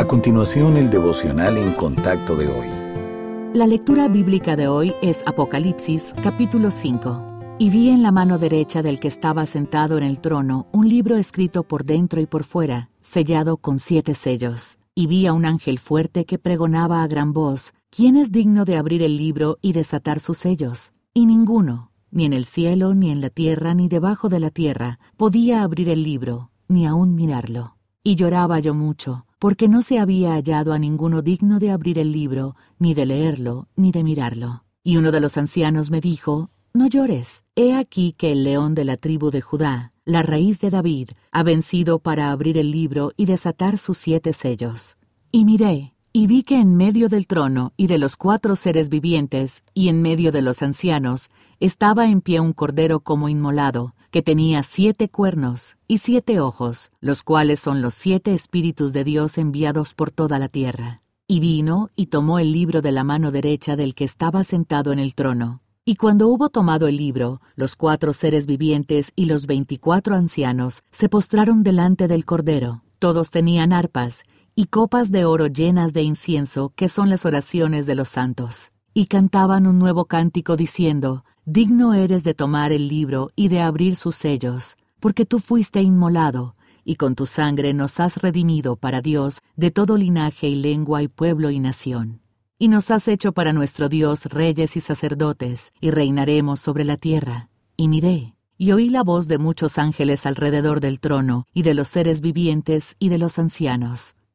A continuación, el devocional en contacto de hoy. La lectura bíblica de hoy es Apocalipsis capítulo 5. Y vi en la mano derecha del que estaba sentado en el trono un libro escrito por dentro y por fuera, sellado con siete sellos. Y vi a un ángel fuerte que pregonaba a gran voz, ¿quién es digno de abrir el libro y desatar sus sellos? Y ninguno, ni en el cielo, ni en la tierra, ni debajo de la tierra, podía abrir el libro, ni aun mirarlo. Y lloraba yo mucho porque no se había hallado a ninguno digno de abrir el libro, ni de leerlo, ni de mirarlo. Y uno de los ancianos me dijo, No llores, he aquí que el león de la tribu de Judá, la raíz de David, ha vencido para abrir el libro y desatar sus siete sellos. Y miré, y vi que en medio del trono y de los cuatro seres vivientes, y en medio de los ancianos, estaba en pie un cordero como inmolado, que tenía siete cuernos y siete ojos, los cuales son los siete espíritus de Dios enviados por toda la tierra. Y vino y tomó el libro de la mano derecha del que estaba sentado en el trono. Y cuando hubo tomado el libro, los cuatro seres vivientes y los veinticuatro ancianos se postraron delante del Cordero. Todos tenían arpas y copas de oro llenas de incienso, que son las oraciones de los santos. Y cantaban un nuevo cántico diciendo, Digno eres de tomar el libro y de abrir sus sellos, porque tú fuiste inmolado, y con tu sangre nos has redimido para Dios de todo linaje y lengua y pueblo y nación. Y nos has hecho para nuestro Dios reyes y sacerdotes, y reinaremos sobre la tierra. Y miré, y oí la voz de muchos ángeles alrededor del trono, y de los seres vivientes y de los ancianos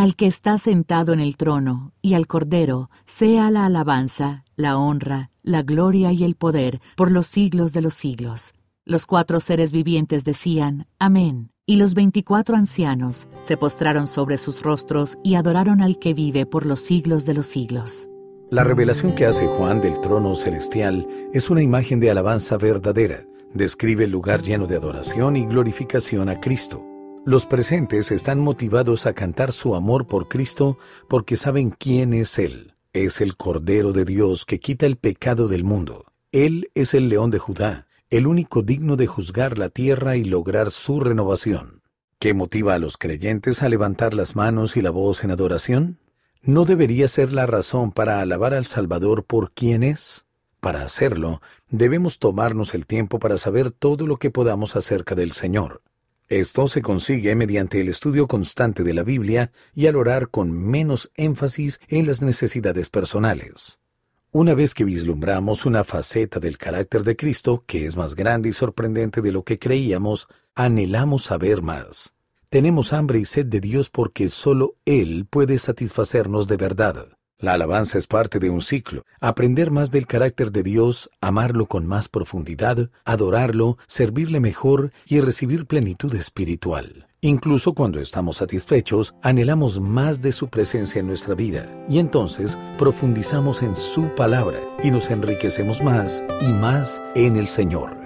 al que está sentado en el trono y al Cordero, sea la alabanza, la honra, la gloria y el poder por los siglos de los siglos. Los cuatro seres vivientes decían, Amén. Y los veinticuatro ancianos se postraron sobre sus rostros y adoraron al que vive por los siglos de los siglos. La revelación que hace Juan del trono celestial es una imagen de alabanza verdadera. Describe el lugar lleno de adoración y glorificación a Cristo. Los presentes están motivados a cantar su amor por Cristo porque saben quién es Él. Es el Cordero de Dios que quita el pecado del mundo. Él es el león de Judá, el único digno de juzgar la tierra y lograr su renovación. ¿Qué motiva a los creyentes a levantar las manos y la voz en adoración? ¿No debería ser la razón para alabar al Salvador por quién es? Para hacerlo, debemos tomarnos el tiempo para saber todo lo que podamos acerca del Señor. Esto se consigue mediante el estudio constante de la Biblia y al orar con menos énfasis en las necesidades personales. Una vez que vislumbramos una faceta del carácter de Cristo que es más grande y sorprendente de lo que creíamos, anhelamos saber más. Tenemos hambre y sed de Dios porque solo Él puede satisfacernos de verdad. La alabanza es parte de un ciclo. Aprender más del carácter de Dios, amarlo con más profundidad, adorarlo, servirle mejor y recibir plenitud espiritual. Incluso cuando estamos satisfechos, anhelamos más de su presencia en nuestra vida y entonces profundizamos en su palabra y nos enriquecemos más y más en el Señor.